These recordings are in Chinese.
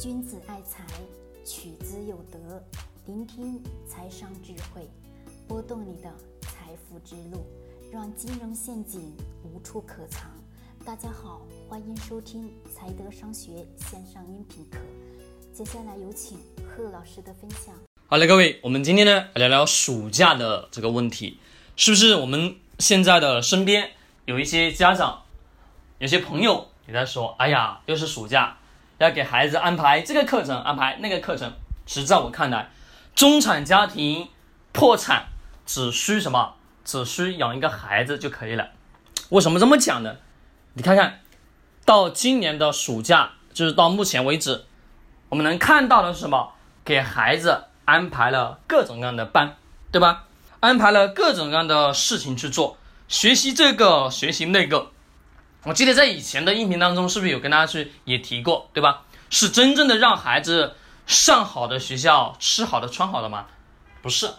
君子爱财，取之有德。聆听财商智慧，拨动你的财富之路，让金融陷阱无处可藏。大家好，欢迎收听财德商学线上音频课。接下来有请贺老师的分享。好嘞，各位，我们今天呢聊聊暑假的这个问题，是不是我们现在的身边有一些家长，有些朋友也在说，哎呀，又是暑假。要给孩子安排这个课程，安排那个课程。其实在我看来，中产家庭破产只需什么？只需养一个孩子就可以了。为什么这么讲呢？你看看，到今年的暑假，就是到目前为止，我们能看到的是什么？给孩子安排了各种各样的班，对吧？安排了各种各样的事情去做，学习这个，学习那个。我记得在以前的音频当中，是不是有跟大家去也提过，对吧？是真正的让孩子上好的学校、吃好的、穿好的吗？不是，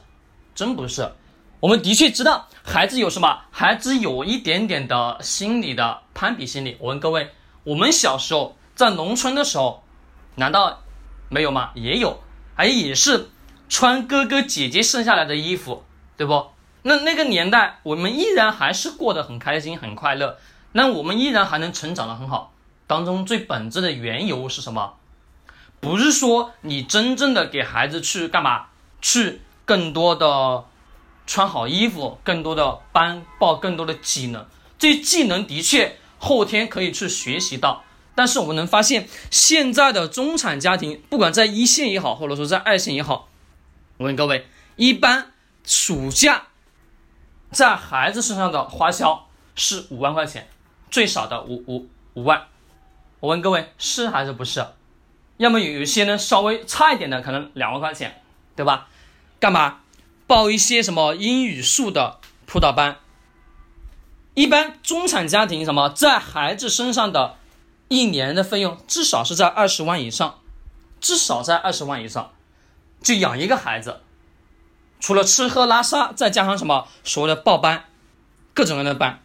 真不是。我们的确知道孩子有什么，孩子有一点点的心理的攀比心理。我问各位，我们小时候在农村的时候，难道没有吗？也有，哎，也是穿哥哥姐姐剩下来的衣服，对不？那那个年代，我们依然还是过得很开心、很快乐。那我们依然还能成长的很好，当中最本质的缘由是什么？不是说你真正的给孩子去干嘛，去更多的穿好衣服，更多的班报更多的技能，这技能的确后天可以去学习到。但是我们能发现，现在的中产家庭，不管在一线也好，或者说在二线也好，我问各位，一般暑假在孩子身上的花销是五万块钱。最少的五五五万，我问各位是还是不是？要么有一些呢稍微差一点的，可能两万块钱，对吧？干嘛报一些什么英语数的辅导班？一般中产家庭什么在孩子身上的一年的费用至少是在二十万以上，至少在二十万以上，就养一个孩子，除了吃喝拉撒，再加上什么所谓的报班，各种各样的班。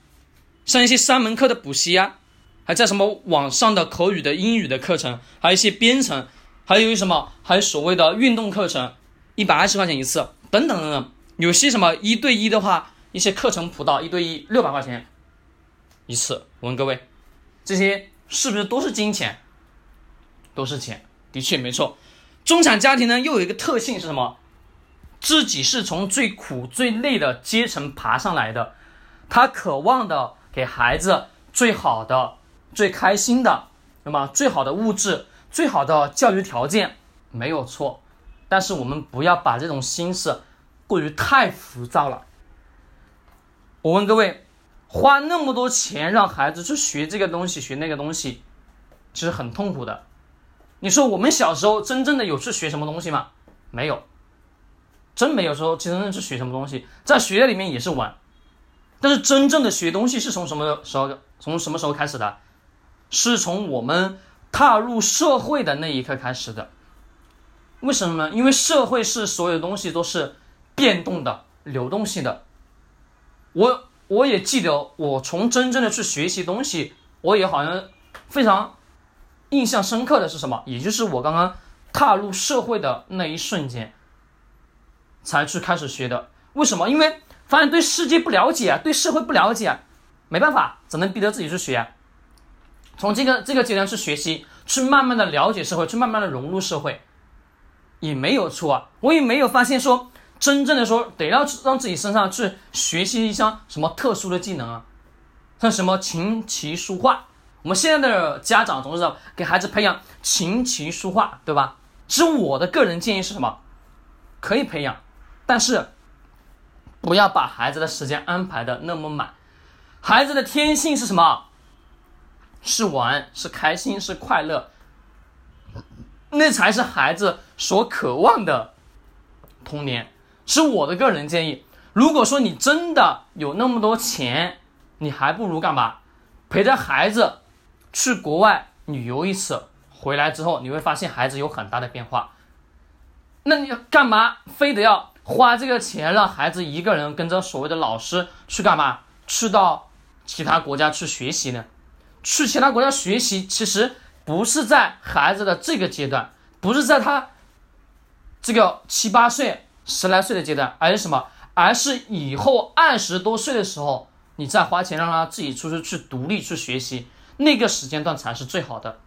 上一些三门课的补习啊，还在什么网上的口语的英语的课程，还有一些编程，还有什么，还有所谓的运动课程，一百二十块钱一次，等等等等。有些什么一对一的话，一些课程辅导一对一六百块钱一次。我问各位，这些是不是都是金钱？都是钱，的确没错。中产家庭呢，又有一个特性是什么？自己是从最苦最累的阶层爬上来的，他渴望的。给孩子最好的、最开心的，那么最好的物质、最好的教育条件没有错，但是我们不要把这种心思过于太浮躁了。我问各位，花那么多钱让孩子去学这个东西、学那个东西，其实很痛苦的。你说我们小时候真正的有去学什么东西吗？没有，真没有说真正去学什么东西，在学校里面也是玩。但是真正的学东西是从什么时候？从什么时候开始的？是从我们踏入社会的那一刻开始的。为什么呢？因为社会是所有东西都是变动的、流动性的。我我也记得，我从真正的去学习东西，我也好像非常印象深刻的是什么？也就是我刚刚踏入社会的那一瞬间，才去开始学的。为什么？因为。发现对世界不了解啊，对社会不了解，没办法，只能逼着自己去学。从这个这个阶段去学习，去慢慢的了解社会，去慢慢的融入社会，也没有错啊。我也没有发现说，真正的说得要让自己身上去学习一项什么特殊的技能啊，像什么琴棋书画。我们现在的家长总是给孩子培养琴棋书画，对吧？其实我的个人建议是什么？可以培养，但是。不要把孩子的时间安排的那么满，孩子的天性是什么？是玩，是开心，是快乐，那才是孩子所渴望的童年。是我的个人建议。如果说你真的有那么多钱，你还不如干嘛？陪着孩子去国外旅游一次，回来之后你会发现孩子有很大的变化。那你干嘛非得要？花这个钱让孩子一个人跟着所谓的老师去干嘛？去到其他国家去学习呢？去其他国家学习其实不是在孩子的这个阶段，不是在他这个七八岁、十来岁的阶段，而是什么？而是以后二十多岁的时候，你再花钱让他自己出去去独立去学习，那个时间段才是最好的。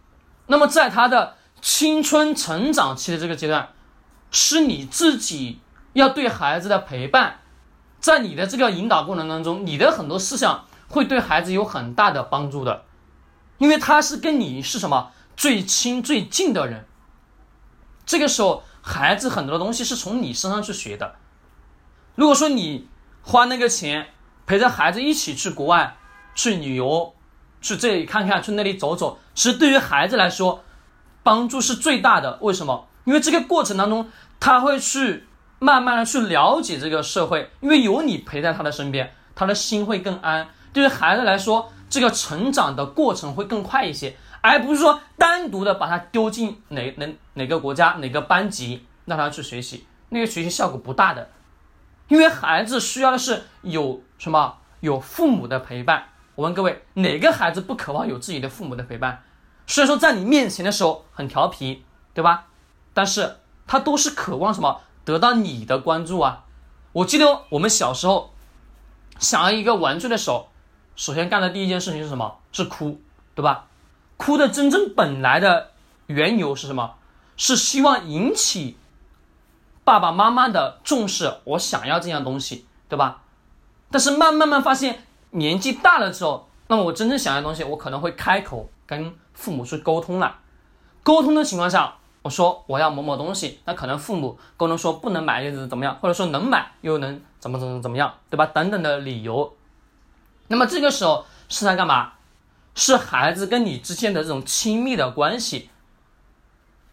那么在他的青春成长期的这个阶段，是你自己要对孩子的陪伴，在你的这个引导过程当中，你的很多思想会对孩子有很大的帮助的，因为他是跟你是什么最亲最近的人。这个时候，孩子很多东西是从你身上去学的。如果说你花那个钱陪着孩子一起去国外去旅游，去这里看看，去那里走走，其实对于孩子来说，帮助是最大的。为什么？因为这个过程当中，他会去慢慢的去了解这个社会，因为有你陪在他的身边，他的心会更安。对于孩子来说，这个成长的过程会更快一些，而不是说单独的把他丢进哪哪哪个国家哪个班级让他去学习，那个学习效果不大的。因为孩子需要的是有什么有父母的陪伴。我问各位，哪个孩子不渴望有自己的父母的陪伴？虽然说在你面前的时候很调皮，对吧？但是他都是渴望什么？得到你的关注啊！我记得我们小时候想要一个玩具的时候，首先干的第一件事情是什么？是哭，对吧？哭的真正本来的缘由是什么？是希望引起。爸爸妈妈的重视，我想要这样东西，对吧？但是慢慢慢发现，年纪大了之后，那么我真正想要东西，我可能会开口跟父母去沟通了。沟通的情况下，我说我要某某东西，那可能父母沟通说不能买，又是怎么样？或者说能买又能怎么怎么怎么样，对吧？等等的理由。那么这个时候是在干嘛？是孩子跟你之间的这种亲密的关系，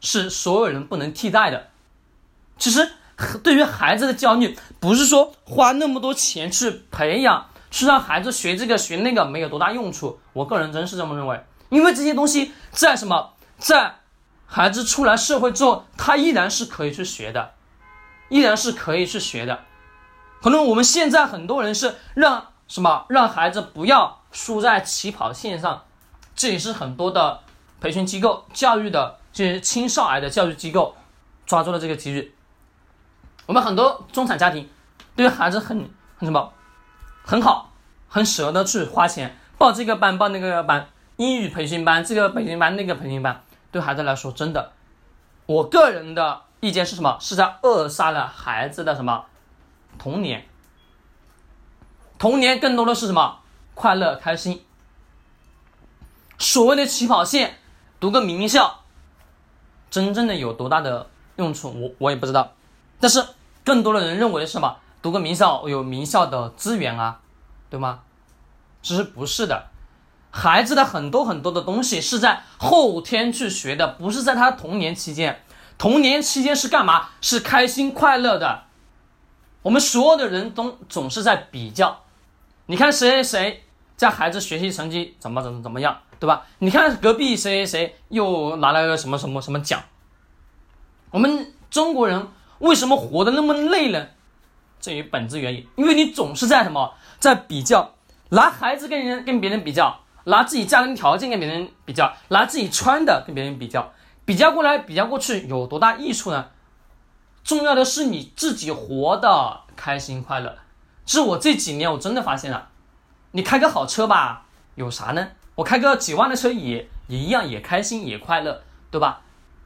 是所有人不能替代的。其实，对于孩子的教育，不是说花那么多钱去培养，去让孩子学这个学那个没有多大用处。我个人真是这么认为，因为这些东西在什么，在孩子出来社会之后，他依然是可以去学的，依然是可以去学的。可能我们现在很多人是让什么，让孩子不要输在起跑线上，这也是很多的培训机构、教育的这些青少儿的教育机构抓住了这个机遇。我们很多中产家庭，对孩子很很什么，很好，很舍得去花钱报这个班报那个班，英语培训班这个培训班那个培训班，对孩子来说真的，我个人的意见是什么？是在扼杀了孩子的什么童年？童年更多的是什么？快乐开心。所谓的起跑线，读个名校，真正的有多大的用处？我我也不知道。但是更多的人认为是什么？读个名校有名校的资源啊，对吗？其实不是的，孩子的很多很多的东西是在后天去学的，不是在他童年期间。童年期间是干嘛？是开心快乐的。我们所有的人都总是在比较，你看谁谁谁在孩子学习成绩怎么怎么怎么样，对吧？你看隔壁谁谁谁又拿了个什么什么什么奖。我们中国人。为什么活得那么累呢？这有本质原因，因为你总是在什么，在比较，拿孩子跟人跟别人比较，拿自己家庭条件跟别人比较，拿自己穿的跟别人比较，比较过来比较过去有多大益处呢？重要的是你自己活的开心快乐。是我这几年我真的发现了，你开个好车吧，有啥呢？我开个几万的车也也一样，也开心也快乐，对吧？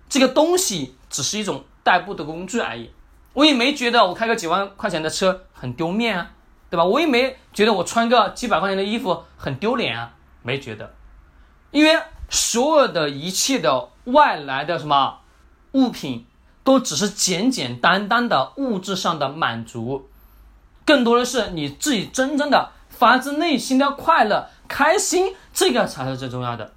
这个东西只是一种。代步的工具而已，我也没觉得我开个几万块钱的车很丢面啊，对吧？我也没觉得我穿个几百块钱的衣服很丢脸啊，没觉得，因为所有的一切的外来的什么物品，都只是简简单单的物质上的满足，更多的是你自己真正的发自内心的快乐、开心，这个才是最重要的，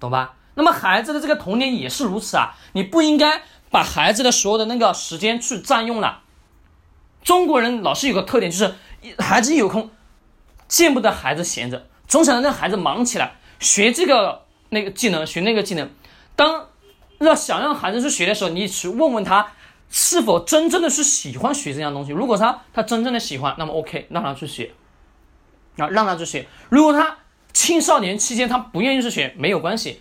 懂吧？那么孩子的这个童年也是如此啊，你不应该。把孩子的所有的那个时间去占用了。中国人老是有个特点，就是孩子一有空，见不得孩子闲着，总想着让孩子忙起来，学这个那个技能，学那个技能。当要想让孩子去学的时候，你去问问他是否真正的是喜欢学这样东西。如果他他真正的喜欢，那么 OK，让他去学，啊，让他去学。如果他青少年期间他不愿意去学，没有关系。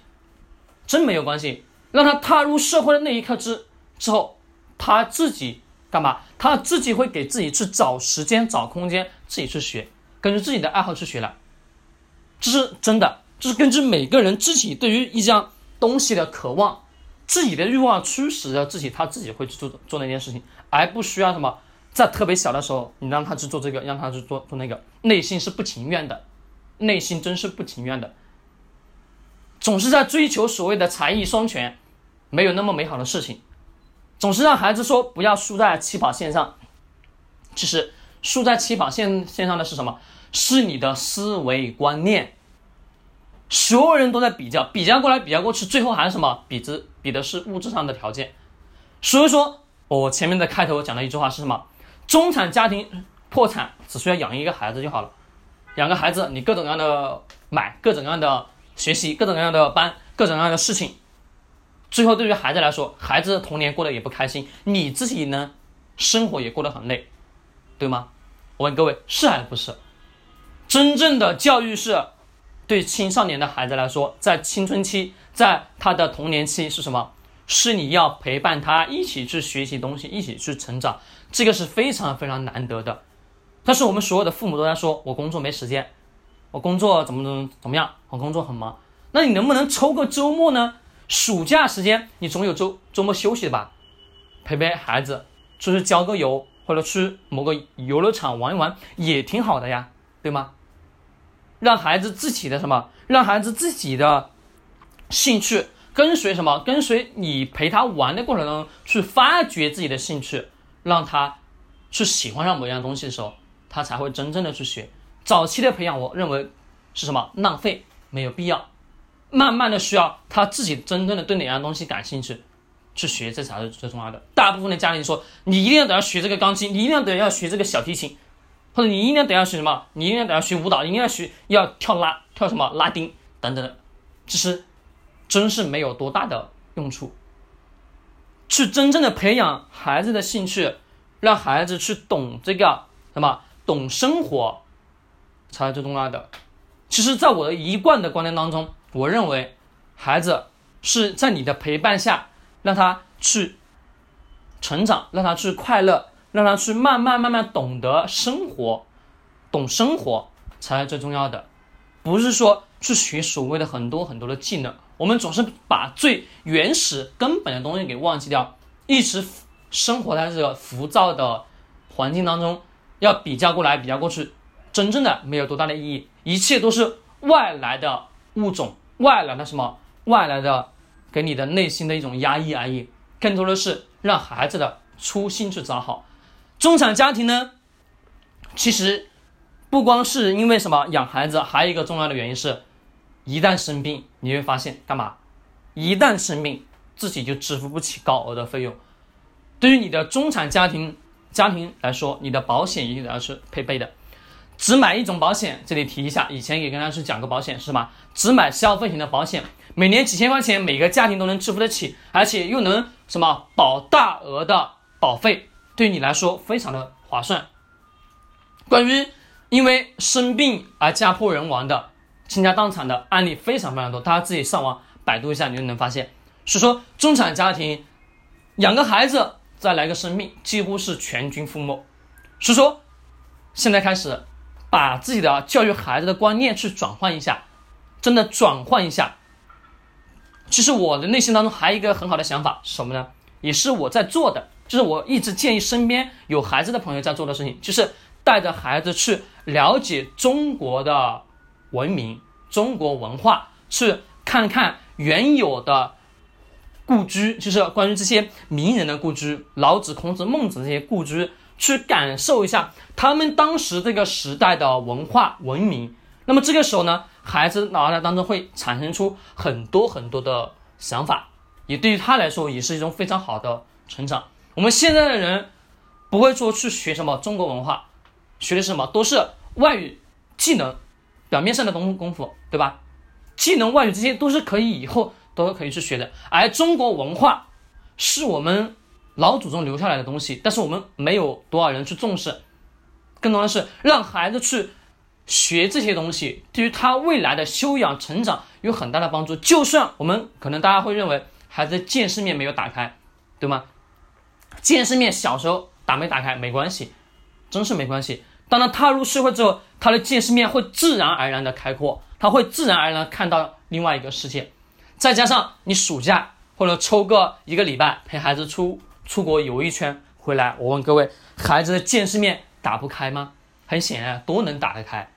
真没有关系。让他踏入社会的那一刻之之后，他自己干嘛？他自己会给自己去找时间、找空间，自己去学，根据自己的爱好去学了。这是真的，这是根据每个人自己对于一样东西的渴望、自己的欲望驱使着自己，他自己会去做做那件事情，而不需要什么在特别小的时候，你让他去做这个，让他去做做那个，内心是不情愿的，内心真是不情愿的，总是在追求所谓的才艺双全。没有那么美好的事情，总是让孩子说不要输在起跑线上。其实输在起跑线线上的是什么？是你的思维观念。所有人都在比较，比较过来比较过去，最后还是什么？比之比的是物质上的条件。所以说，我前面的开头讲的一句话是什么？中产家庭破产只需要养一个孩子就好了，养个孩子，你各种各样的买，各种各样的学习，各种各样的班，各种各样的事情。最后，对于孩子来说，孩子童年过得也不开心，你自己呢，生活也过得很累，对吗？我问各位，是还是不是？真正的教育是，对青少年的孩子来说，在青春期，在他的童年期是什么？是你要陪伴他一起去学习东西，一起去成长，这个是非常非常难得的。但是我们所有的父母都在说，我工作没时间，我工作怎么怎么怎么样，我工作很忙，那你能不能抽个周末呢？暑假时间，你总有周周末休息的吧？陪陪孩子，出去郊个游，或者去某个游乐场玩一玩，也挺好的呀，对吗？让孩子自己的什么？让孩子自己的兴趣跟随什么？跟随你陪他玩的过程中去发掘自己的兴趣，让他去喜欢上某样东西的时候，他才会真正的去学。早期的培养，我认为是什么？浪费，没有必要。慢慢的需要他自己真正的对哪样东西感兴趣，去学，这才是最重要的。大部分的家庭说，你一定要等要学这个钢琴，你一定要等要学这个小提琴，或者你一定要等要学什么，你一定要等要学舞蹈，一定要学要跳拉跳什么拉丁等等的，其实真是没有多大的用处。去真正的培养孩子的兴趣，让孩子去懂这个什么懂生活，才是最重要的。其实，在我的一贯的观念当中。我认为，孩子是在你的陪伴下，让他去成长，让他去快乐，让他去慢慢慢慢懂得生活，懂生活才是最重要的。不是说去学所谓的很多很多的技能，我们总是把最原始根本的东西给忘记掉，一直生活在这个浮躁的环境当中，要比较过来比较过去，真正的没有多大的意义，一切都是外来的物种。外来的什么？外来的，给你的内心的一种压抑而已。更多的是让孩子的初心去找好。中产家庭呢，其实不光是因为什么养孩子，还有一个重要的原因是，一旦生病，你会发现干嘛？一旦生病，自己就支付不起高额的费用。对于你的中产家庭家庭来说，你的保险一定要是配备的。只买一种保险，这里提一下，以前也跟大家去讲过保险是什么？只买消费型的保险，每年几千块钱，每个家庭都能支付得起，而且又能什么保大额的保费，对你来说非常的划算。关于因为生病而家破人亡的、倾家荡产的案例非常非常多，大家自己上网百度一下，你就能发现。所以说，中产家庭养个孩子再来个生病，几乎是全军覆没。所以说，现在开始。把自己的教育孩子的观念去转换一下，真的转换一下。其实我的内心当中还有一个很好的想法是什么呢？也是我在做的，就是我一直建议身边有孩子的朋友在做的事情，就是带着孩子去了解中国的文明、中国文化，去看看原有的故居，就是关于这些名人的故居，老子、孔子、孟子这些故居。去感受一下他们当时这个时代的文化文明，那么这个时候呢，孩子脑袋当中会产生出很多很多的想法，也对于他来说也是一种非常好的成长。我们现在的人不会说去学什么中国文化，学的什么都是外语技能，表面上的东功夫，对吧？技能外语这些都是可以以后都可以去学的，而中国文化是我们。老祖宗留下来的东西，但是我们没有多少人去重视，更多的是让孩子去学这些东西对于他未来的修养成长有很大的帮助。就算我们可能大家会认为孩子见世面没有打开，对吗？见识面小时候打没打开没关系，真是没关系。当他踏入社会之后，他的见识面会自然而然的开阔，他会自然而然看到另外一个世界。再加上你暑假或者抽个一个礼拜陪孩子出出国游一圈回来，我问各位，孩子的见识面打不开吗？很显然都能打得开。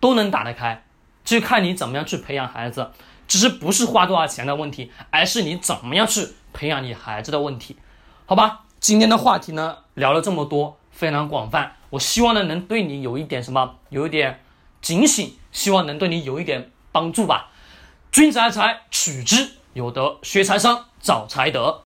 都能打得开，就看你怎么样去培养孩子，只是不是花多少钱的问题，而是你怎么样去培养你孩子的问题，好吧？今天的话题呢，聊了这么多，非常广泛，我希望呢能对你有一点什么，有一点警醒，希望能对你有一点帮助吧。君子爱财，取之有德；学财商，找财德。